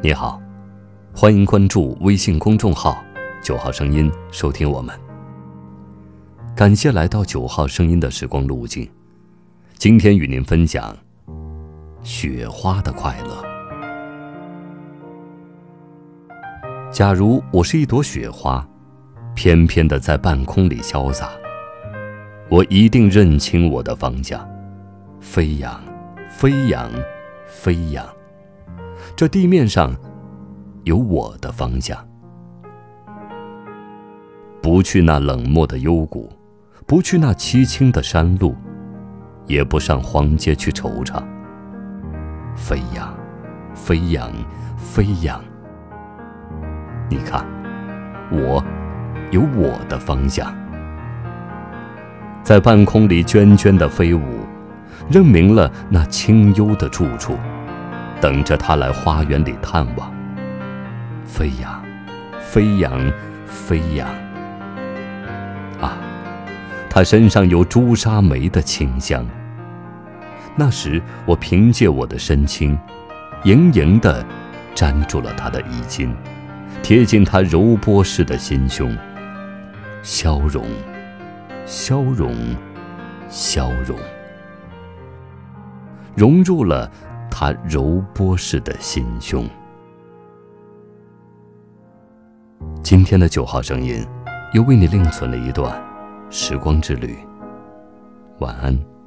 你好，欢迎关注微信公众号“九号声音”，收听我们。感谢来到九号声音的时光路径，今天与您分享雪花的快乐。假如我是一朵雪花，翩翩的在半空里潇洒，我一定认清我的方向，飞扬，飞扬，飞扬。这地面上有我的方向，不去那冷漠的幽谷，不去那凄清的山路，也不上荒街去惆怅。飞扬，飞扬，飞扬。你看，我有我的方向，在半空里涓涓的飞舞，认明了那清幽的住处。等着他来花园里探望。飞扬，飞扬，飞扬。啊，他身上有朱砂梅的清香。那时我凭借我的身轻，盈盈地粘住了他的衣襟，贴近他柔波似的心胸。消融，消融，消融，融入了。他柔波似的心胸。今天的九号声音，又为你另存了一段时光之旅。晚安。